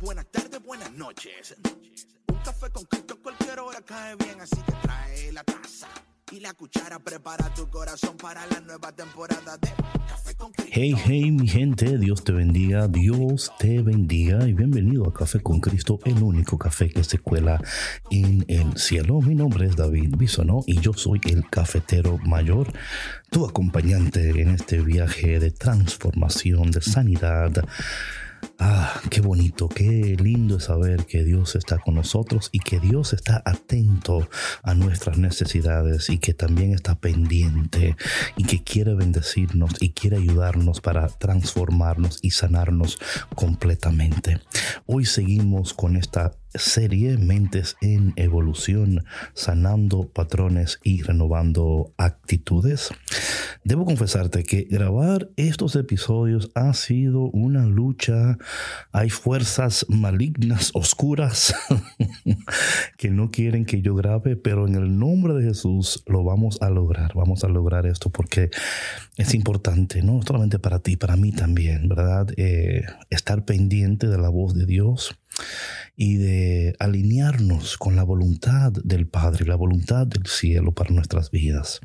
buenas tardes, buenas noches. Un café con Cristo a cualquier hora cae bien, así que trae la taza y la cuchara. Prepara tu corazón para la nueva temporada de Café con Cristo. Hey, hey, mi gente, Dios te bendiga, Dios te bendiga y bienvenido a Café con Cristo, el único café que se cuela en el cielo. Mi nombre es David Bisonó y yo soy el cafetero mayor, tu acompañante en este viaje de transformación, de sanidad Ah, qué bonito, qué lindo es saber que Dios está con nosotros y que Dios está atento a nuestras necesidades y que también está pendiente y que quiere bendecirnos y quiere ayudarnos para transformarnos y sanarnos completamente. Hoy seguimos con esta serie Mentes en Evolución, sanando patrones y renovando actitudes. Debo confesarte que grabar estos episodios ha sido una lucha. Hay fuerzas malignas, oscuras, que no quieren que yo grabe, pero en el nombre de Jesús lo vamos a lograr. Vamos a lograr esto porque es importante, no solamente para ti, para mí también, ¿verdad? Eh, estar pendiente de la voz de Dios y de alinearnos con la voluntad del Padre, la voluntad del cielo para nuestras vidas.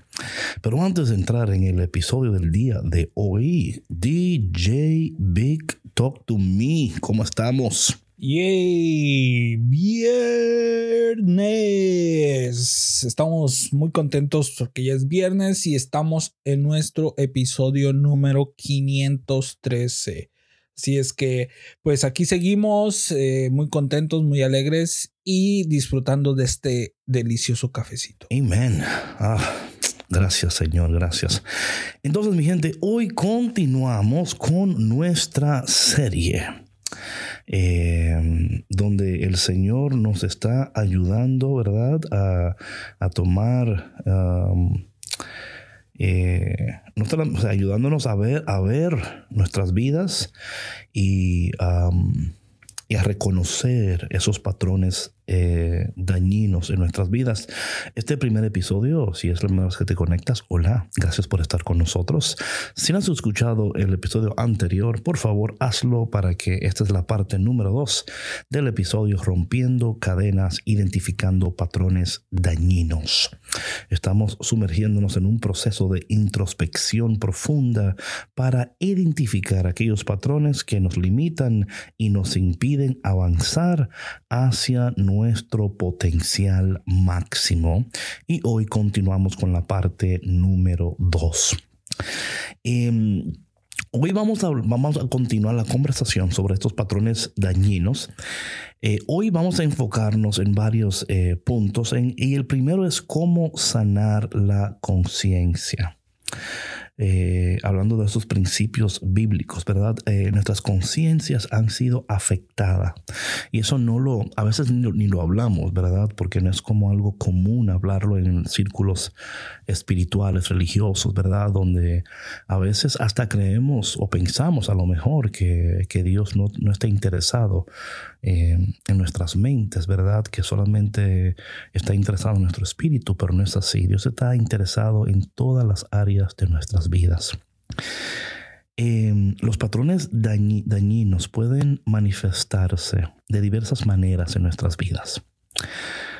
Pero antes de entrar en el episodio del día de hoy, DJ Big Talk to Me, ¿cómo estamos? ¡Yay! Viernes. Estamos muy contentos porque ya es viernes y estamos en nuestro episodio número 513. Así es que, pues aquí seguimos eh, muy contentos, muy alegres y disfrutando de este delicioso cafecito. Amén. Ah, gracias, Señor, gracias. Entonces, mi gente, hoy continuamos con nuestra serie. Eh, donde el Señor nos está ayudando, ¿verdad? A, tomar eh, ayudándonos a ver, nuestras vidas y a reconocer esos patrones eh, dañinos en nuestras vidas. Este primer episodio, si es la primera vez que te conectas, hola, gracias por estar con nosotros. Si no has escuchado el episodio anterior, por favor hazlo para que esta es la parte número dos del episodio Rompiendo cadenas, identificando patrones dañinos. Estamos sumergiéndonos en un proceso de introspección profunda para identificar aquellos patrones que nos limitan y nos impiden avanzar hacia nuestra nuestro potencial máximo. Y hoy continuamos con la parte número 2. Em, hoy vamos a, vamos a continuar la conversación sobre estos patrones dañinos. Eh, hoy vamos a enfocarnos en varios eh, puntos y el primero es cómo sanar la conciencia. Eh, hablando de esos principios bíblicos, ¿verdad? Eh, nuestras conciencias han sido afectadas. Y eso no lo, a veces ni, lo hablamos, ¿verdad? Porque no es como algo común hablarlo en círculos espirituales, religiosos, ¿verdad? Donde a veces hasta creemos o pensamos a lo mejor que, Dios no, no está interesado eh, en nuestras mentes, ¿verdad? Que solamente está interesado en nuestro espíritu, pero no es así. Dios está interesado en todas las áreas de nuestras vidas. Em, los patrones dañinos pueden manifestarse de diversas maneras en nuestras vidas.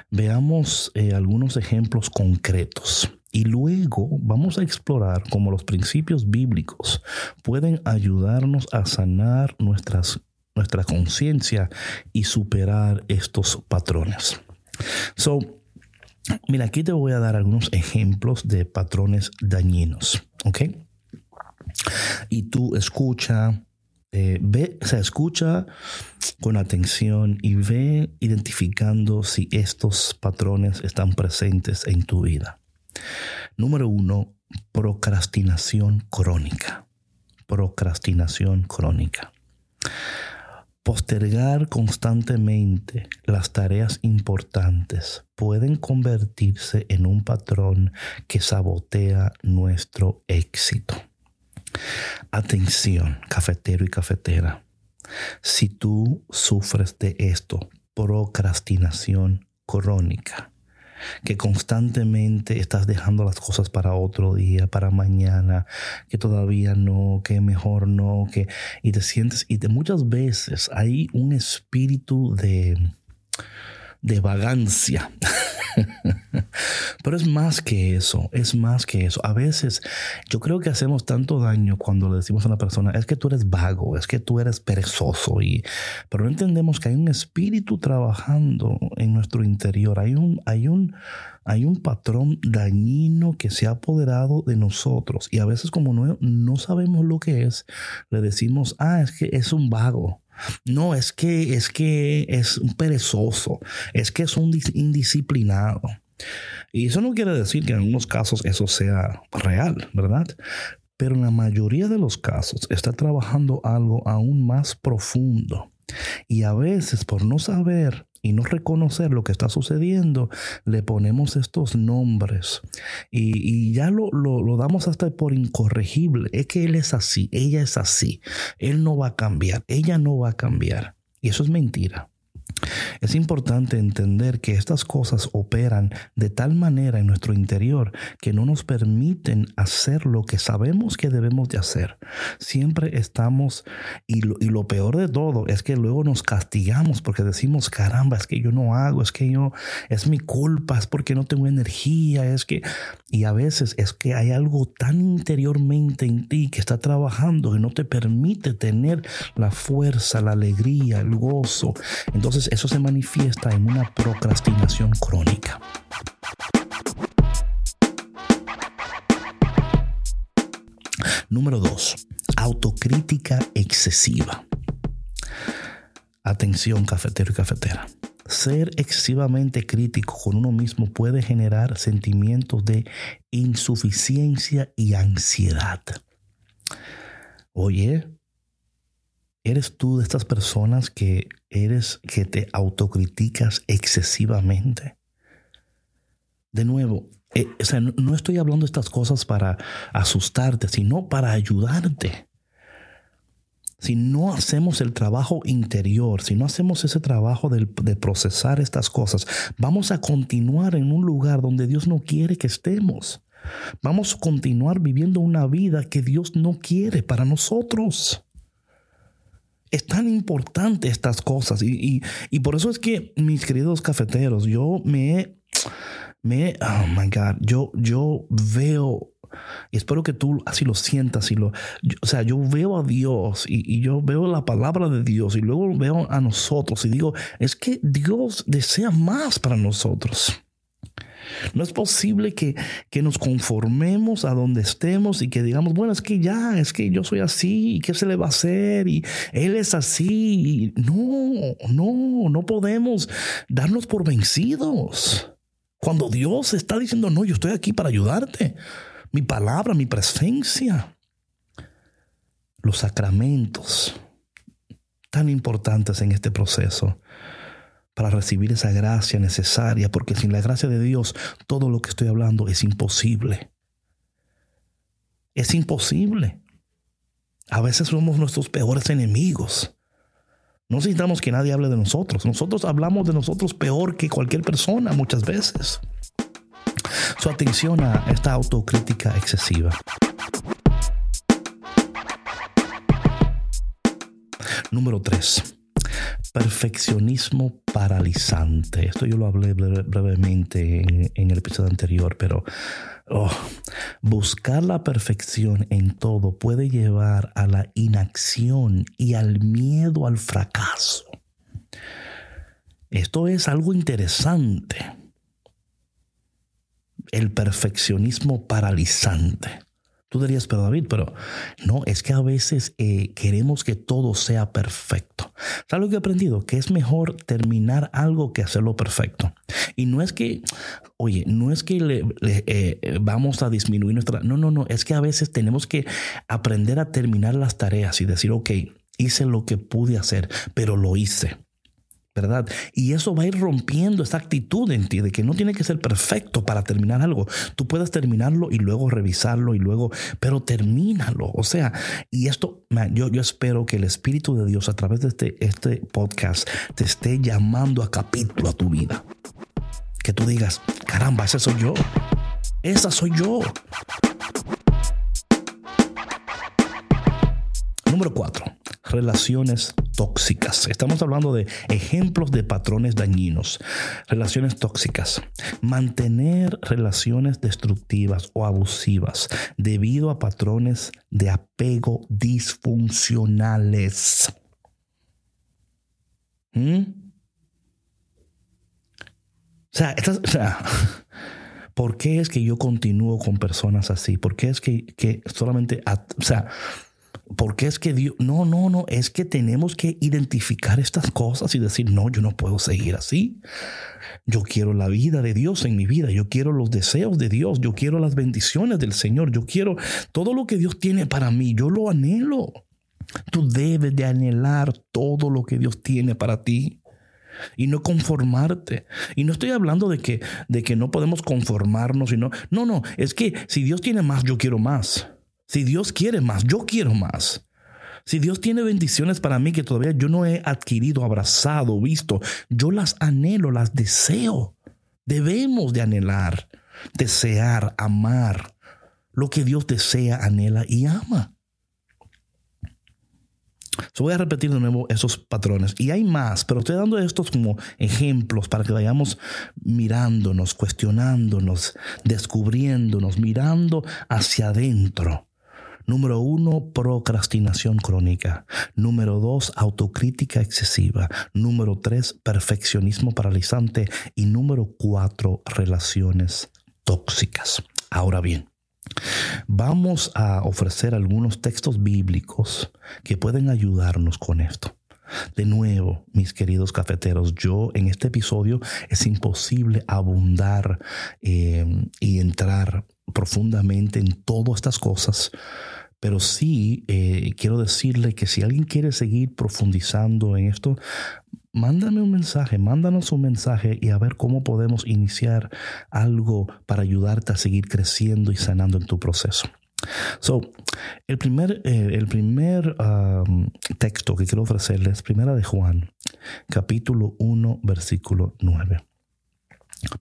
Veamos eh, algunos ejemplos concretos y luego vamos a explorar cómo los principios bíblicos pueden ayudarnos a sanar nuestras nuestra conciencia y superar estos patrones. So, mira, aquí te voy a dar algunos ejemplos de patrones dañinos, ¿ok? Y tú escucha, eh, ve, se escucha con atención y ve identificando si estos patrones están presentes en tu vida. Número uno, procrastinación crónica. Procrastinación crónica. Postergar constantemente las tareas importantes pueden convertirse en un patrón que sabotea nuestro éxito. Atención, cafetero y cafetera. Si tú sufres de esto, procrastinación crónica, que constantemente estás dejando las cosas para otro día, para mañana, que todavía no, que mejor no, que y te sientes y de muchas veces hay un espíritu de de vagancia. Pero es más que eso, es más que eso. A veces yo creo que hacemos tanto daño cuando le decimos a una persona, es que tú eres vago, es que tú eres perezoso, y, pero no entendemos que hay un espíritu trabajando en nuestro interior, hay un, hay un, hay un patrón dañino que se ha apoderado de nosotros y a veces como no, no sabemos lo que es, le decimos, ah, es que es un vago. No, es que es que es un perezoso, es que es un indisciplinado. Y eso no quiere decir que en algunos casos eso sea real, ¿verdad? Pero en la mayoría de los casos está trabajando algo aún más profundo. Y a veces por no saber y no reconocer lo que está sucediendo, le ponemos estos nombres y, ya lo, lo, damos hasta por incorregible. Es que él es así, ella es así, él no va a cambiar, ella no va a cambiar. Y eso es mentira. Es importante entender que estas cosas operan de tal manera en nuestro interior que no nos permiten hacer lo que sabemos que debemos de hacer. Siempre estamos, y lo, y lo, peor de todo es que luego nos castigamos porque decimos, caramba, es que yo no hago, es que yo, es mi culpa, es porque no tengo energía, es que, y a veces es que hay algo tan interiormente en ti que está trabajando que no te permite tener la fuerza, la alegría, el gozo. Entonces, eso se manifiesta en una procrastinación crónica. Número 2. Autocrítica excesiva. Atención cafetero y cafetera. Ser excesivamente crítico con uno mismo puede generar sentimientos de insuficiencia y ansiedad. Oye, ¿Eres tú de estas personas que eres que te autocriticas excesivamente? De nuevo, eh, no estoy hablando de estas cosas para asustarte, sino para ayudarte. Si no hacemos el trabajo interior, si no hacemos ese trabajo de procesar estas cosas, vamos a continuar en un lugar donde Dios no quiere que estemos. Vamos a continuar viviendo una vida que Dios no quiere para nosotros. Es tan importante estas cosas y, por eso es que mis queridos cafeteros, yo me, me, oh my God, yo, yo veo y espero que tú así lo sientas y lo, o sea, yo veo a Dios y, y, yo veo la palabra de Dios y luego veo a nosotros y digo, es que Dios desea más para nosotros. No es posible que, nos conformemos a donde estemos y que digamos, bueno, es que ya, es que yo soy así, ¿y qué se le va a hacer? Y él es así. no, no, no podemos darnos por vencidos. Cuando Dios está diciendo, no, yo estoy aquí para ayudarte. Mi palabra, mi presencia. Los sacramentos tan importantes en este proceso para recibir esa gracia necesaria, porque sin la gracia de Dios todo lo que estoy hablando es imposible. Es imposible. A veces somos nuestros peores enemigos. No necesitamos que nadie hable de nosotros. Nosotros hablamos de nosotros peor que cualquier persona muchas veces. Su atención a esta autocrítica excesiva. Número 3 perfeccionismo paralizante. Esto yo lo hablé brevemente en, el episodio anterior, pero oh, buscar la perfección en todo puede llevar a la inacción y al miedo al fracaso. Esto es algo interesante. El perfeccionismo paralizante. Tú dirías, pero David, pero no, es que a veces eh, queremos que todo sea perfecto. ¿Sabes lo que he aprendido? Que es mejor terminar algo que hacerlo perfecto. Y no es que, oye, no es que le, eh, vamos a disminuir nuestra... No, no, no, es que a veces tenemos que aprender a terminar las tareas y decir, ok, hice lo que pude hacer, pero lo hice. ¿Verdad? Y eso va a ir rompiendo esa actitud en ti de que no tiene que ser perfecto para terminar algo. Tú puedes terminarlo y luego revisarlo y luego, pero termínalo. O sea, y esto, yo, yo espero que el Espíritu de Dios a través de este, este podcast te esté llamando a capítulo a tu vida. Que tú digas, caramba, ese soy yo. Esa soy yo. Número cuatro, relaciones tóxicas. Estamos hablando de ejemplos de patrones dañinos. Relaciones tóxicas. Mantener relaciones destructivas o abusivas debido a patrones de apego disfuncionales. ¿Mm? O sea, o sea, ¿por qué es que yo continúo con personas así? ¿Por qué es que, que solamente, o sea, porque es que Dios, no, no, no, es que tenemos que identificar estas cosas y decir, no, yo no puedo seguir así. Yo quiero la vida de Dios en mi vida, yo quiero los deseos de Dios, yo quiero las bendiciones del Señor, yo quiero todo lo que Dios tiene para mí, yo lo anhelo. Tú debes de anhelar todo lo que Dios tiene para ti y no conformarte. Y no estoy hablando de que, de que no podemos conformarnos, no, no, no, es que si Dios tiene más, yo quiero más. Si Dios quiere más, yo quiero más. Si Dios tiene bendiciones para mí que todavía yo no he adquirido, abrazado, visto, yo las anhelo, las deseo. Debemos de anhelar, desear, amar lo que Dios desea, anhela y ama. voy a repetir de nuevo esos patrones. Y hay más, pero estoy dando estos como ejemplos para que vayamos mirándonos, cuestionándonos, descubriéndonos, mirando hacia adentro Número uno, procrastinación crónica. Número dos, autocrítica excesiva. Número tres, perfeccionismo paralizante. Y número cuatro, relaciones tóxicas. Ahora bien, vamos a ofrecer algunos textos bíblicos que pueden ayudarnos con esto. De nuevo, mis queridos cafeteros, yo en este episodio es imposible abundar eh, y entrar profundamente en todas estas cosas, pero sí eh, quiero decirle que si alguien quiere seguir profundizando en esto, mándame un mensaje, mándanos un mensaje y a ver cómo podemos iniciar algo para ayudarte a seguir creciendo y sanando en tu proceso. So, el primer, eh, el primer texto que quiero ofrecerles es Primera de Juan, capítulo 1, versículo 9.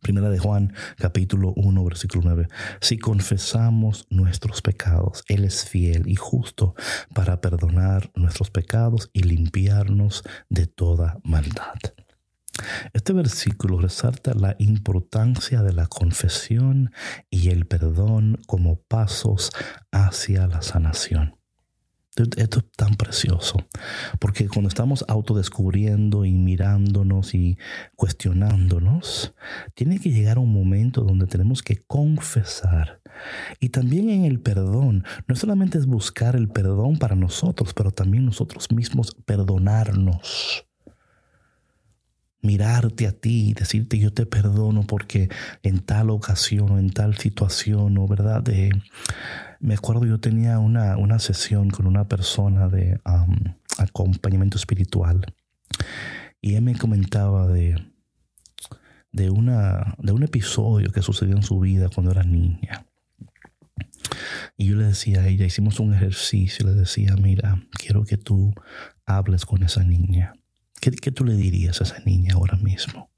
Primera de Juan, capítulo 1, versículo 9. Si confesamos nuestros pecados, Él es fiel y justo para perdonar nuestros pecados y limpiarnos de toda maldad. Este versículo resalta la importancia de la confesión y el perdón como pasos hacia la sanación. Esto es tan precioso, porque cuando estamos autodescubriendo y mirándonos y cuestionándonos, tiene que llegar un momento donde tenemos que confesar. Y también en el perdón, no solamente es buscar el perdón para nosotros, pero también nosotros mismos perdonarnos mirarte a ti decirte yo te perdono porque en tal ocasión o en tal situación o verdad me acuerdo yo tenía una, una sesión con una persona de acompañamiento espiritual y él me comentaba de, de, una, de un episodio que sucedió en su vida cuando era niña. Y yo le decía a ella, hicimos un ejercicio, le decía, mira, quiero que tú hables con esa niña. ¿Qué, qué tú le dirías a esa niña ahora mismo?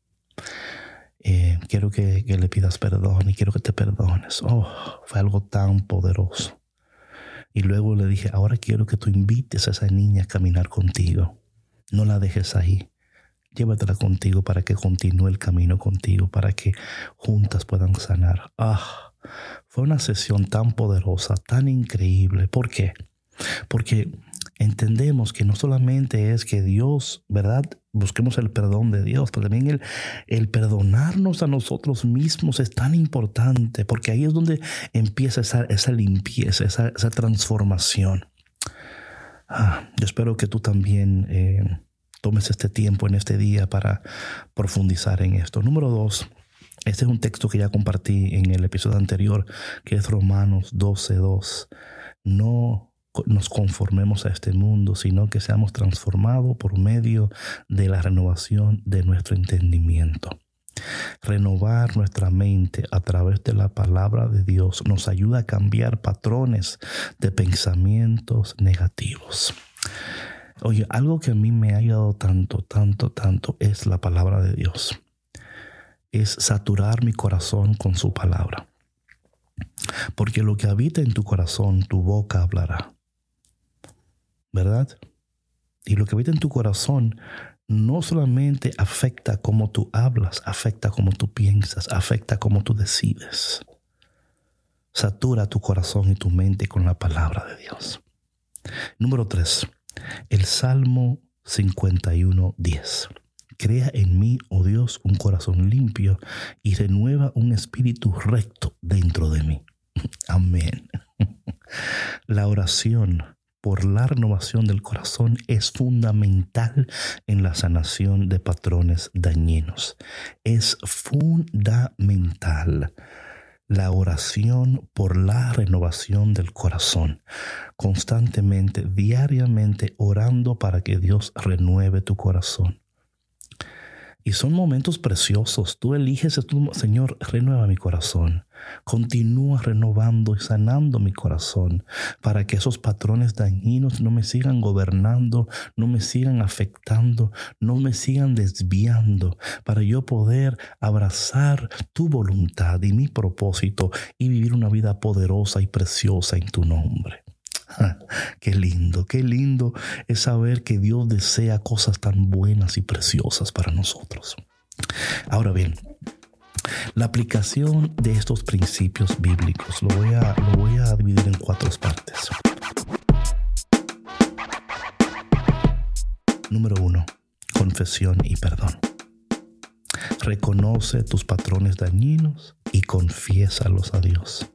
Quiero que, le pidas perdón y quiero que te perdones. Oh, fue algo tan poderoso. Y luego le dije, ahora quiero que tú invites a esa niña a caminar contigo. No la dejes ahí. Llévatela contigo para que continúe el camino contigo, para que juntas puedan sanar. Ah, fue una sesión tan poderosa, tan increíble. ¿Por qué? Porque entendemos que no solamente es que Dios, ¿verdad? Busquemos el perdón de Dios, pero también el, el perdonarnos a nosotros mismos es tan importante, porque ahí es donde empieza esa, esa limpieza, esa, esa transformación. Ah, yo espero que tú también eh, tomes este tiempo en este día para profundizar en esto. Número dos, este es un texto que ya compartí en el episodio anterior, que es Romanos 12.2. No nos conformemos a este mundo, sino que seamos transformados por medio de la renovación de nuestro entendimiento. Renovar nuestra mente a través de la palabra de Dios nos ayuda a cambiar patrones de pensamientos negativos. Oye, algo que a mí me ha ayudado tanto, tanto, tanto es la palabra de Dios. es saturar mi corazón con su palabra. Porque lo que habita en tu corazón, tu boca hablará. ¿Verdad? Y lo que habita en tu corazón no solamente afecta cómo tú hablas, afecta cómo tú piensas, afecta cómo tú decides. Satura tu corazón y tu mente con la palabra de Dios. Número 3. El Salmo 51, 10. Crea en mí, oh Dios, un corazón limpio y renueva un espíritu recto dentro de mí. Amén. La oración por la renovación del corazón es fundamental en la sanación de patrones dañinos. Es fundamental la oración por la renovación del corazón. Constantemente, diariamente, orando para que Dios renueve tu corazón. Y son momentos preciosos. Tú eliges, Señor, renueva mi corazón. Continúa renovando y sanando mi corazón para que esos patrones dañinos no me sigan gobernando, no me sigan afectando, no me sigan desviando, para yo poder abrazar tu voluntad y mi propósito y vivir una vida poderosa y preciosa en tu nombre. Qué lindo, qué lindo es saber que Dios desea cosas tan buenas y preciosas para nosotros. Ahora bien, la aplicación de estos principios bíblicos lo voy a, lo voy a dividir en cuatro partes. Número uno, confesión y perdón. Reconoce tus patrones dañinos y confiésalos a Dios.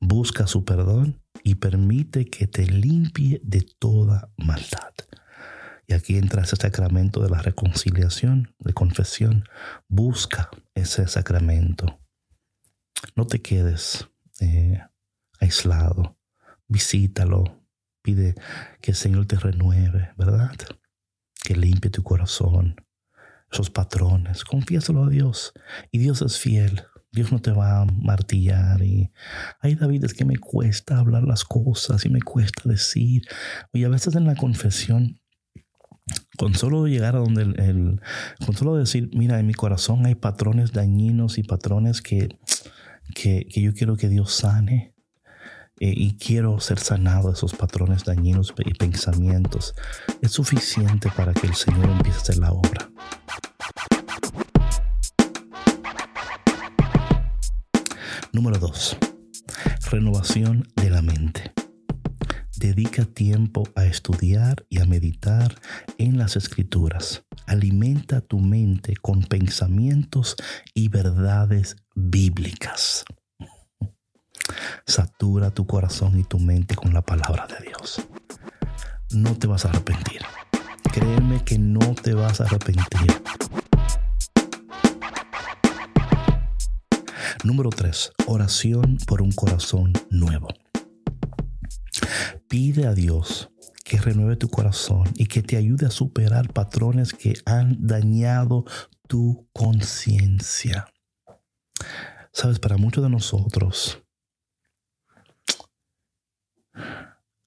Busca su perdón y permite que te limpie de toda maldad. Y aquí entra ese sacramento de la reconciliación, de confesión. Busca ese sacramento. No te quedes eh, aislado. Visítalo. Pide que el Señor te renueve, ¿verdad? Que limpie tu corazón. Esos patrones. Confiésalo a Dios. Y Dios es fiel. Dios no te va a martillar y, ay David, es que me cuesta hablar las cosas y me cuesta decir. Y a veces en la confesión, con solo llegar a donde el, con solo decir, mira, en mi corazón hay patrones dañinos y patrones que, que, yo quiero que Dios sane. Eh, y quiero ser sanado de esos patrones dañinos y pensamientos. Es suficiente para que el Señor empiece la obra. Número 2. Renovación de la mente. Dedica tiempo a estudiar y a meditar en las escrituras. Alimenta tu mente con pensamientos y verdades bíblicas. Satura tu corazón y tu mente con la palabra de Dios. No te vas a arrepentir. Créeme que no te vas a arrepentir. Número 3. Oración por un corazón nuevo. Pide a Dios que renueve tu corazón y que te ayude a superar patrones que han dañado tu conciencia. Sabes, para muchos de nosotros,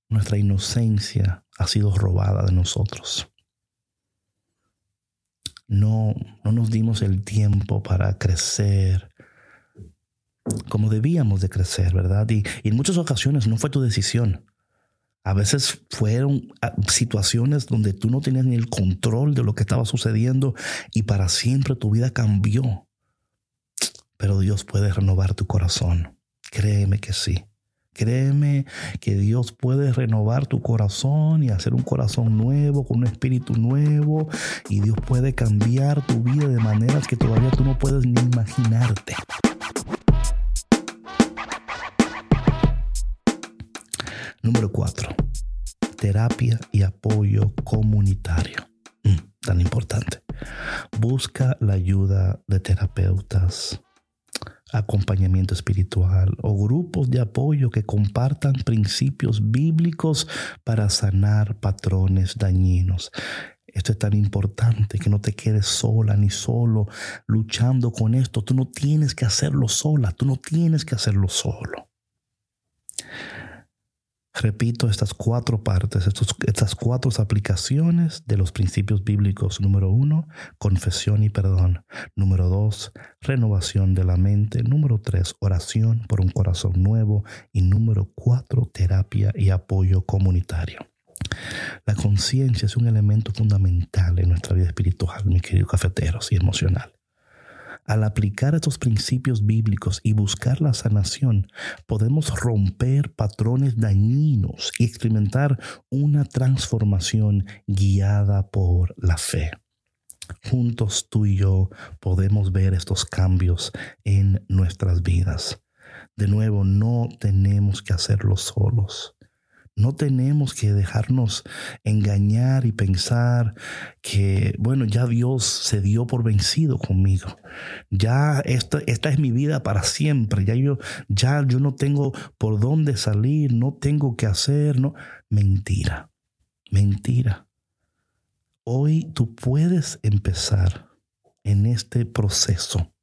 nuestra inocencia ha sido robada de nosotros. No, no nos dimos el tiempo para crecer, como debíamos de crecer, ¿verdad? Y, en muchas ocasiones no fue tu decisión. A veces fueron ah, situaciones donde tú no tenías ni el control de lo que estaba sucediendo y para siempre tu vida cambió. Pero Dios puede renovar tu corazón. Créeme que sí. Créeme que Dios puede renovar tu corazón y hacer un corazón nuevo, con un espíritu nuevo. Y Dios puede cambiar tu vida de maneras que todavía tú no puedes ni imaginarte. Número cuatro, terapia y apoyo comunitario. Mm, tan importante. Busca la ayuda de terapeutas, acompañamiento espiritual o grupos de apoyo que compartan principios bíblicos para sanar patrones dañinos. Esto es tan importante que no te quedes sola ni solo luchando con esto. Tú no tienes que hacerlo sola, tú no tienes que hacerlo solo. Repito estas cuatro partes, estas cuatro aplicaciones de los principios bíblicos. Número uno, confesión y perdón. Número dos, renovación de la mente. Número tres, oración por un corazón nuevo. Y número cuatro, terapia y apoyo comunitario. La conciencia es un elemento fundamental en nuestra vida espiritual, mis queridos cafeteros, y emocional. Al aplicar estos principios bíblicos y buscar la sanación, podemos romper patrones dañinos y experimentar una transformación guiada por la fe. Juntos tú y yo podemos ver estos cambios en nuestras vidas. De nuevo, no tenemos que hacerlo solos. No tenemos que dejarnos engañar y pensar que, bueno, ya Dios se dio por vencido conmigo. Ya esta, es mi vida para siempre. Ya yo, ya yo no tengo por dónde salir, no tengo que hacer, no. Mentira, mentira. Hoy tú puedes empezar en este proceso.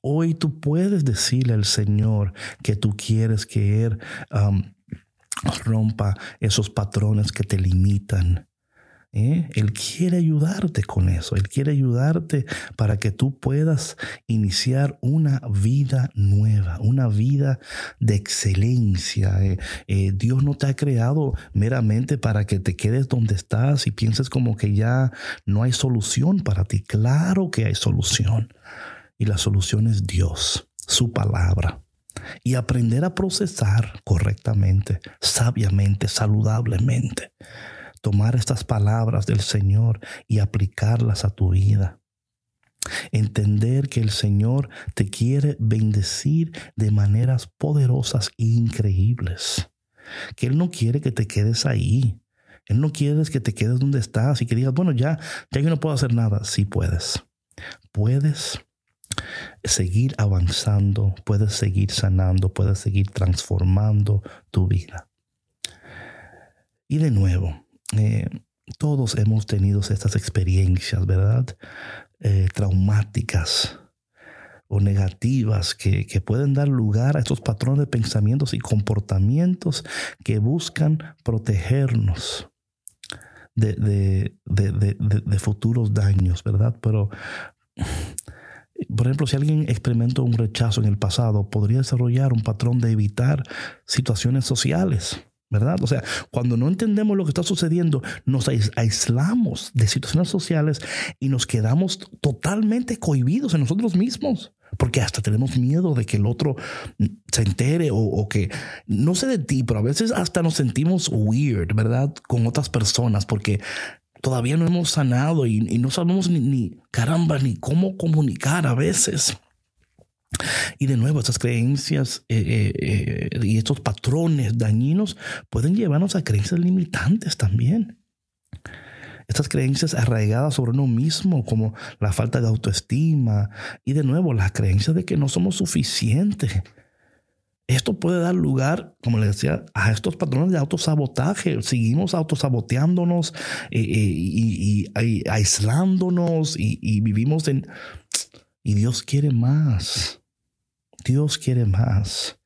Hoy tú puedes decirle al Señor que tú quieres que Él rompa esos patrones que te limitan. ¿eh? Él quiere ayudarte con eso. Él quiere ayudarte para que tú puedas iniciar una vida nueva, una vida de excelencia. ¿eh? Eh, Dios no te ha creado meramente para que te quedes donde estás y pienses como que ya no hay solución para ti. Claro que hay solución. Y la solución es Dios, su palabra y aprender a procesar correctamente, sabiamente, saludablemente. Tomar estas palabras del Señor y aplicarlas a tu vida. Entender que el Señor te quiere bendecir de maneras poderosas e increíbles. Que Él no quiere que te quedes ahí. Él no quiere que te quedes donde estás y que digas, bueno, ya, ya yo no puedo hacer nada. Sí puedes. Puedes seguir avanzando, puedes seguir sanando, puedes seguir transformando tu vida. Y de nuevo, eh, todos hemos tenido estas experiencias, ¿verdad? Eh, traumáticas o negativas que, pueden dar lugar a estos patrones de pensamientos y comportamientos que buscan protegernos de, de futuros daños, ¿verdad? Pero por ejemplo, si alguien experimentó un rechazo en el pasado, podría desarrollar un patrón de evitar situaciones sociales. ¿verdad? O sea, cuando no entendemos lo que está sucediendo, nos aislamos de situaciones sociales y nos quedamos totalmente cohibidos en nosotros mismos, porque hasta tenemos miedo de que el otro se entere o, o, que, no sé de ti, pero a veces hasta nos sentimos weird, ¿verdad? Con otras personas, porque todavía no hemos sanado y, no sabemos ni, caramba, ni cómo comunicar a veces. Y de nuevo, estas creencias eh, eh, eh, y estos patrones dañinos pueden llevarnos a creencias limitantes también. Estas creencias arraigadas sobre uno mismo, como la falta de autoestima, y de nuevo, la creencia de que no somos suficientes, esto puede dar lugar, como les decía, a estos patrones de autosabotaje. Seguimos autosaboteándonos eh, eh, y, aislándonos y, vivimos en... Y Dios quiere más. Dios quiere más.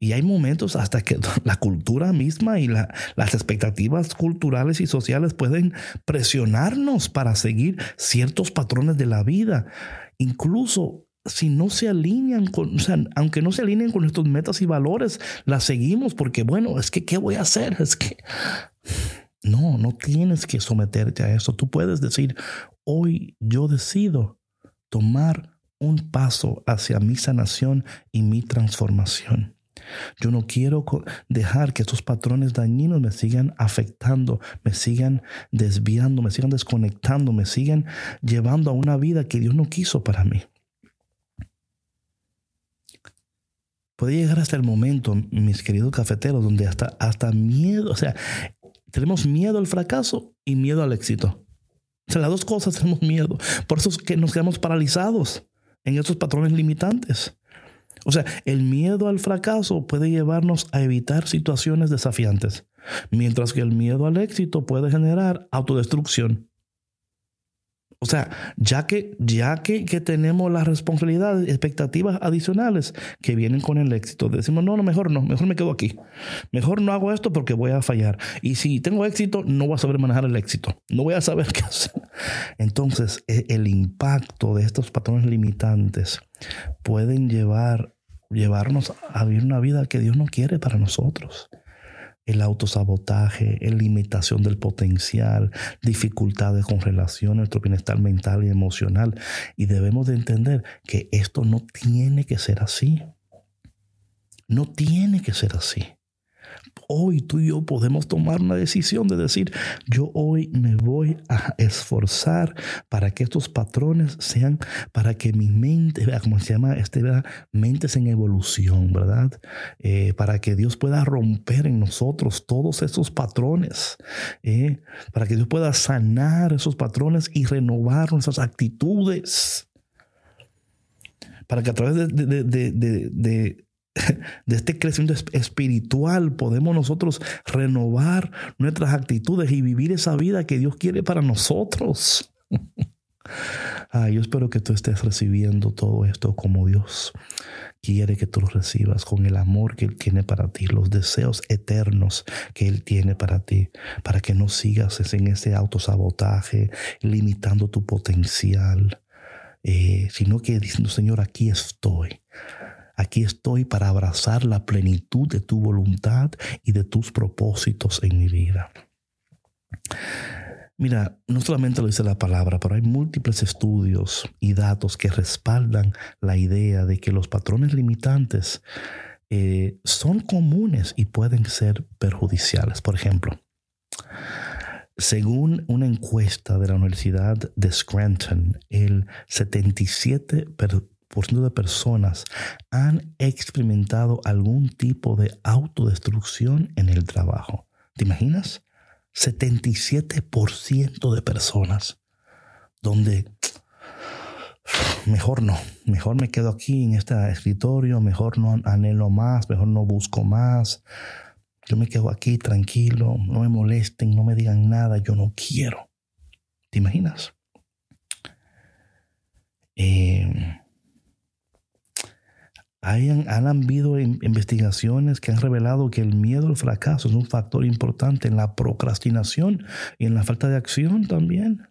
Y hay momentos hasta que la cultura misma y las expectativas culturales y sociales pueden presionarnos para seguir ciertos patrones de la vida. Incluso si no se alinean con, o sea, aunque no se alineen con nuestros metas y valores, las seguimos porque, bueno, es que, ¿qué voy a hacer? Es que, no, no tienes que someterte a eso. Tú puedes decir, hoy yo decido tomar un paso hacia mi sanación y mi transformación. Yo no quiero dejar que estos patrones dañinos me sigan afectando, me sigan desviando, me sigan desconectando, me sigan llevando a una vida que Dios no quiso para mí. Puede llegar hasta el momento, mis queridos cafeteros, donde hasta, hasta miedo, o sea, tenemos miedo al fracaso y miedo al éxito. O sea, las dos cosas tenemos miedo. Por eso es que nos quedamos paralizados en esos patrones limitantes. O sea, el miedo al fracaso puede llevarnos a evitar situaciones desafiantes, mientras que el miedo al éxito puede generar autodestrucción. O sea, ya que, ya que, que tenemos las responsabilidades, expectativas adicionales que vienen con el éxito, decimos, no, no, mejor no, mejor me quedo aquí. Mejor no hago esto porque voy a fallar. Y si tengo éxito, no voy a saber manejar el éxito. No voy a saber qué hacer. Entonces, e, el impacto de estos patrones limitantes pueden llevar, llevarnos a vivir una vida que Dios no quiere para nosotros el autosabotaje, la limitación del potencial, dificultades con relación a nuestro bienestar mental y emocional. Y debemos de entender que esto no tiene que ser así. No tiene que ser así hoy tú y yo podemos tomar una decisión de decir, yo hoy me voy a esforzar para que estos patrones sean, para que mi mente, como se llama, este, mentes en evolución, ¿verdad? Eh, para que Dios pueda romper en nosotros todos esos patrones, eh, para que Dios pueda sanar esos patrones y renovar nuestras actitudes para que a través de, de este crecimiento espiritual podemos nosotros renovar nuestras actitudes y vivir esa vida que Dios quiere para nosotros. yo espero que tú estés recibiendo todo esto como Dios quiere que tú lo recibas, con el amor que Él tiene para ti, los deseos eternos que Él tiene para ti, para que no sigas en ese autosabotaje, limitando tu potencial, eh, sino que diciendo, Señor, aquí estoy. Aquí estoy para abrazar la plenitud de tu voluntad y de tus propósitos en mi vida. Mira, no solamente lo dice la palabra, pero hay múltiples estudios y datos que respaldan la idea de que los patrones limitantes eh, son comunes y pueden ser perjudiciales. Por ejemplo, según una encuesta de la Universidad de Scranton, el 77 de personas han experimentado algún tipo de autodestrucción en el trabajo. ¿Te imaginas? 77% de personas donde mejor no, mejor me quedo aquí en este escritorio, mejor no anhelo más, mejor no busco más. Yo me quedo aquí tranquilo, no me molesten, no me digan nada, yo no quiero. ¿Te imaginas? Eh, han habido investigaciones que han revelado que el miedo al fracaso es un factor importante en la procrastinación y en la falta de acción también.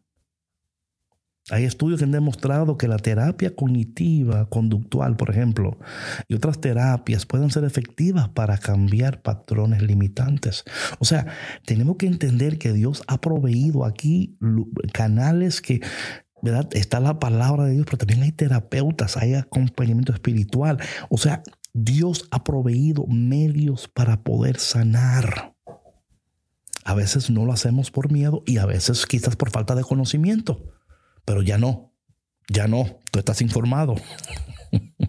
Hay estudios que han demostrado que la terapia cognitiva, conductual, por ejemplo, y otras terapias pueden ser efectivas para cambiar patrones limitantes. O sea, tenemos que entender que Dios ha proveído aquí canales que ¿verdad? Está la palabra de Dios, pero también hay terapeutas, hay acompañamiento espiritual. O sea, Dios ha proveído medios para poder sanar. A veces no lo hacemos por miedo y a veces quizás por falta de conocimiento, pero ya no, ya no, tú estás informado.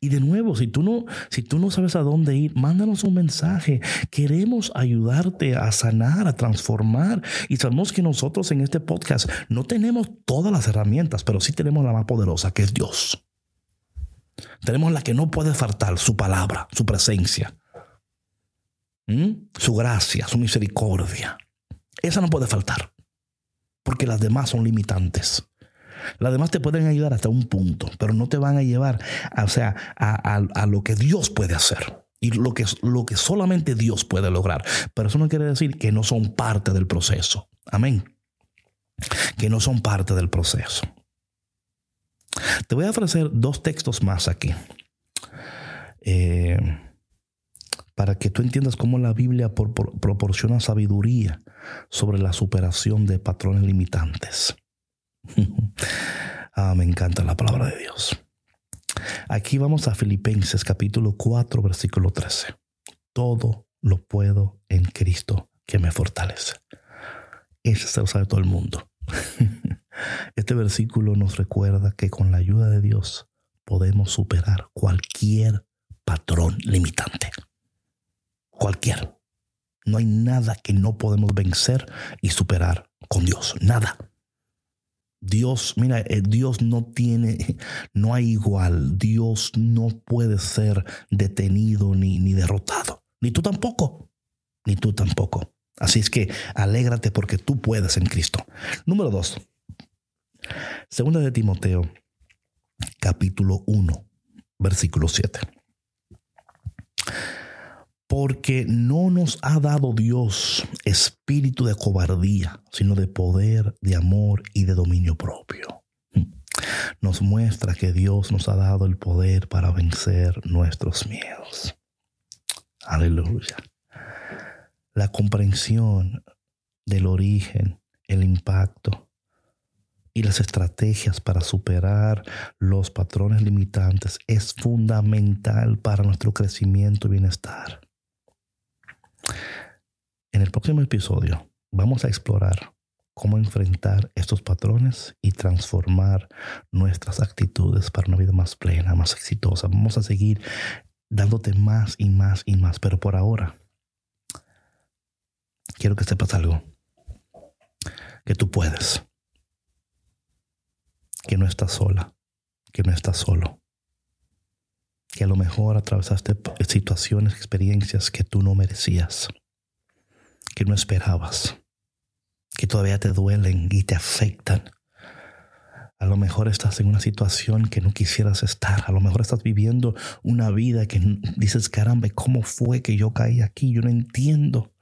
y de nuevo, si tú, no, si tú no sabes a dónde ir, mándanos un mensaje. Queremos ayudarte a sanar, a transformar. Y sabemos que nosotros en este podcast no tenemos todas las herramientas, pero sí tenemos la más poderosa, que es Dios. Tenemos la que no puede faltar, su palabra, su presencia, su gracia, su misericordia. Esa no puede faltar, porque las demás son limitantes. Las demás te pueden ayudar hasta un punto, pero no te van a llevar a, o sea, a, lo que Dios puede hacer y lo que, lo que solamente Dios puede lograr. Pero eso no quiere decir que no son parte del proceso. Amén. Que no son parte del proceso. Te voy a ofrecer dos textos más aquí. Eh, para que tú entiendas cómo la Biblia proporciona sabiduría sobre la superación de patrones limitantes. ah, me encanta la palabra de Dios. Aquí vamos a Filipenses capítulo 4, versículo 13. Todo lo puedo en Cristo que me fortalece. Ese se lo sabe todo el mundo. Este versículo nos recuerda que con la ayuda de Dios podemos superar cualquier patrón limitante. Cualquier. No hay nada que no podemos vencer y superar con Dios. Nada. Dios, mira, eh, Dios no tiene, no hay igual. Dios no puede ser detenido ni, ni derrotado. Ni tú tampoco. Ni tú tampoco. Así es que alégrate porque tú puedes en Cristo. Número dos. Segunda de Timoteo, capítulo 1, versículo 7. Porque no nos ha dado Dios espíritu de cobardía, sino de poder, de amor y de dominio propio. Nos muestra que Dios nos ha dado el poder para vencer nuestros miedos. Aleluya. La comprensión del origen, el impacto y las estrategias para superar los patrones limitantes es fundamental para nuestro crecimiento y bienestar. En el próximo episodio vamos a explorar cómo enfrentar estos patrones y transformar nuestras actitudes para una vida más plena, más exitosa. Vamos a seguir dándote más y más y más, pero por ahora quiero que sepas algo, que tú puedes, que no estás sola, que no estás solo, que a lo mejor atravesaste situaciones, experiencias que tú no merecías que no esperabas, que todavía te duelen y te afectan. A lo mejor estás en una situación que no quisieras estar. A lo mejor estás viviendo una vida que dices, caramba, ¿cómo fue que yo caí aquí? Yo no entiendo.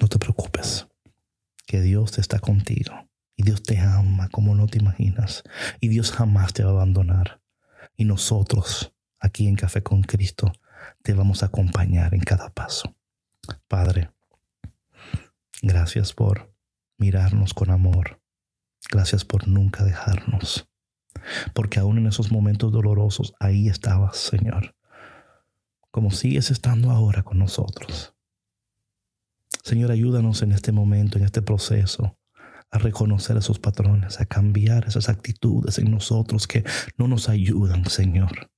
No te preocupes, que Dios está contigo y Dios te ama como no te imaginas y Dios jamás te va a abandonar. Y nosotros, aquí en Café con Cristo, te vamos a acompañar en cada paso. Padre, gracias por mirarnos con amor. Gracias por nunca dejarnos. Porque aún en esos momentos dolorosos, ahí estabas, Señor. Como sigues estando ahora con nosotros. Señor, ayúdanos en este momento, en este proceso, a reconocer esos patrones, a cambiar esas actitudes en nosotros que no nos ayudan, Señor.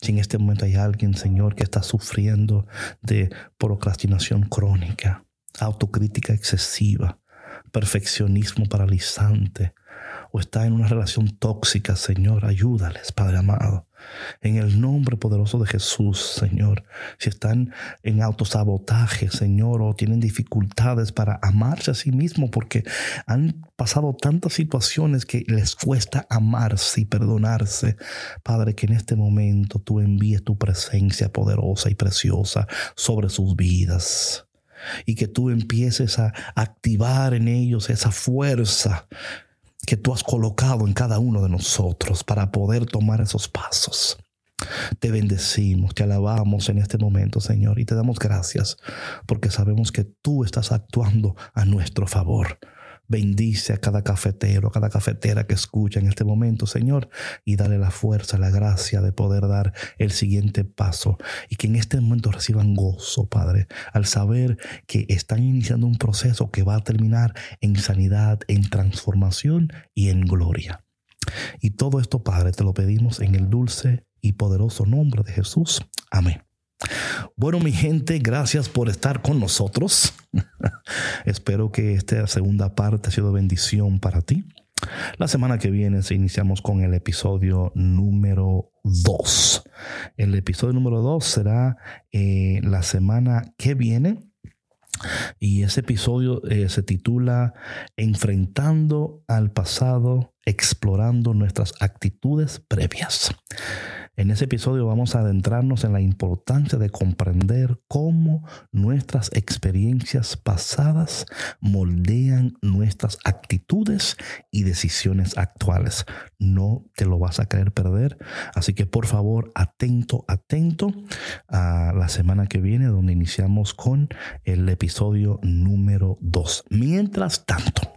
Si en este momento hay alguien, Señor, que está sufriendo de procrastinación crónica, autocrítica excesiva, perfeccionismo paralizante, o está en una relación tóxica, Señor, ayúdales, Padre amado. En el nombre poderoso de Jesús, Señor. Si están en autosabotaje, Señor, o tienen dificultades para amarse a sí mismo porque han pasado tantas situaciones que les cuesta amarse y perdonarse, Padre, que en este momento tú envíes tu presencia poderosa y preciosa sobre sus vidas y que tú empieces a activar en ellos esa fuerza que tú has colocado en cada uno de nosotros para poder tomar esos pasos. Te bendecimos, te alabamos en este momento, Señor, y te damos gracias porque sabemos que tú estás actuando a nuestro favor. Bendice a cada cafetero, a cada cafetera que escucha en este momento, Señor, y dale la fuerza, la gracia de poder dar el siguiente paso y que en este momento reciban gozo, Padre, al saber que están iniciando un proceso que va a terminar en sanidad, en transformación y en gloria. Y todo esto, Padre, te lo pedimos en el dulce y poderoso nombre de Jesús. Amén. Bueno, mi gente, gracias por estar con nosotros. Espero que esta segunda parte ha sido bendición para ti. La semana que viene iniciamos con el episodio número 2. El episodio número 2 será eh, la semana que viene. Y ese episodio eh, se titula Enfrentando al pasado, explorando nuestras actitudes previas. En ese episodio vamos a adentrarnos en la importancia de comprender cómo nuestras experiencias pasadas moldean nuestras actitudes y decisiones actuales. No te lo vas a querer perder, así que por favor, atento, atento a la semana que viene donde iniciamos con el episodio número 2. Mientras tanto,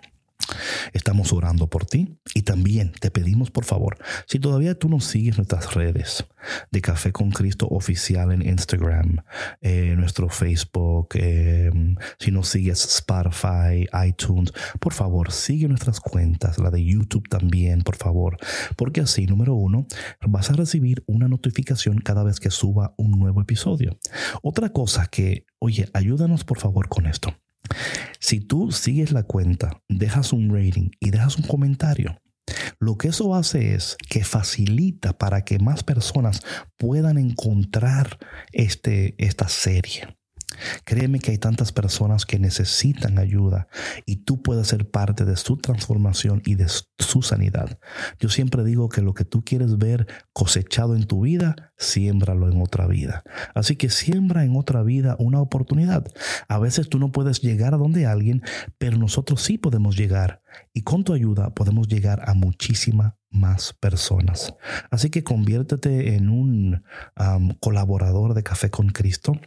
Estamos orando por ti y también te pedimos por favor, si todavía tú nos sigues nuestras redes de Café con Cristo oficial en Instagram, eh, nuestro Facebook, em, si nos sigues Spotify, iTunes, por favor sigue nuestras cuentas, la de YouTube también, por favor, porque así, número uno, vas a recibir una notificación cada vez que suba un nuevo episodio. Otra cosa que, oye, ayúdanos por favor con esto. Si tú sigues la cuenta, dejas un rating y dejas un comentario, lo que eso hace es que facilita para que más personas puedan encontrar este, esta serie. Créeme que hay tantas personas que necesitan ayuda y tú puedes ser parte de su transformación y de su sanidad. Yo siempre digo que lo que tú quieres ver cosechado en tu vida, siémbralo en otra vida. Así que siembra en otra vida una oportunidad. A veces tú no puedes llegar a donde alguien, pero nosotros sí podemos llegar y con tu ayuda podemos llegar a muchísima más personas. Así que conviértete en un colaborador de Café con Cristo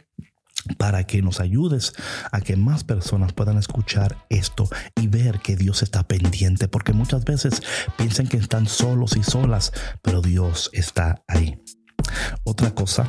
para que nos ayudes a que más personas puedan escuchar esto y ver que Dios está pendiente, porque muchas veces piensan que están solos y solas, pero Dios está ahí. Otra cosa,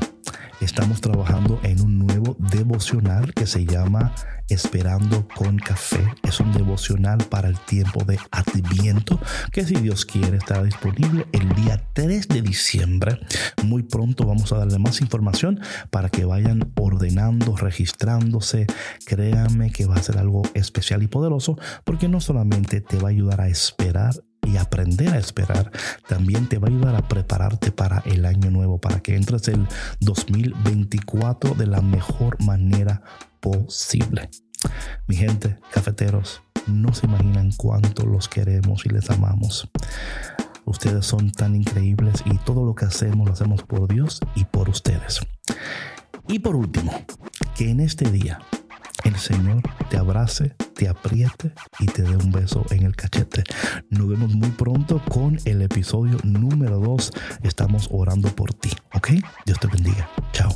estamos trabajando en un nuevo devocional que se llama Esperando con Café. Es un devocional para el tiempo de adviento que si Dios quiere estará disponible el día 3 de diciembre. Muy pronto vamos a darle más información para que vayan ordenando, registrándose. Créanme que va a ser algo especial y poderoso porque no solamente te va a ayudar a esperar y aprender a esperar también te va a ayudar a prepararte para el año nuevo, para que entres el 2024 de la mejor manera posible. Mi gente, cafeteros, no se imaginan cuánto los queremos y les amamos. Ustedes son tan increíbles y todo lo que hacemos lo hacemos por Dios y por ustedes. Y por último, que en este día el Señor te abrace, te apriete y te dé un beso en el cachete. Nos vemos muy pronto con el episodio número 2. Estamos orando por ti, ¿ok? Dios te bendiga. Chao.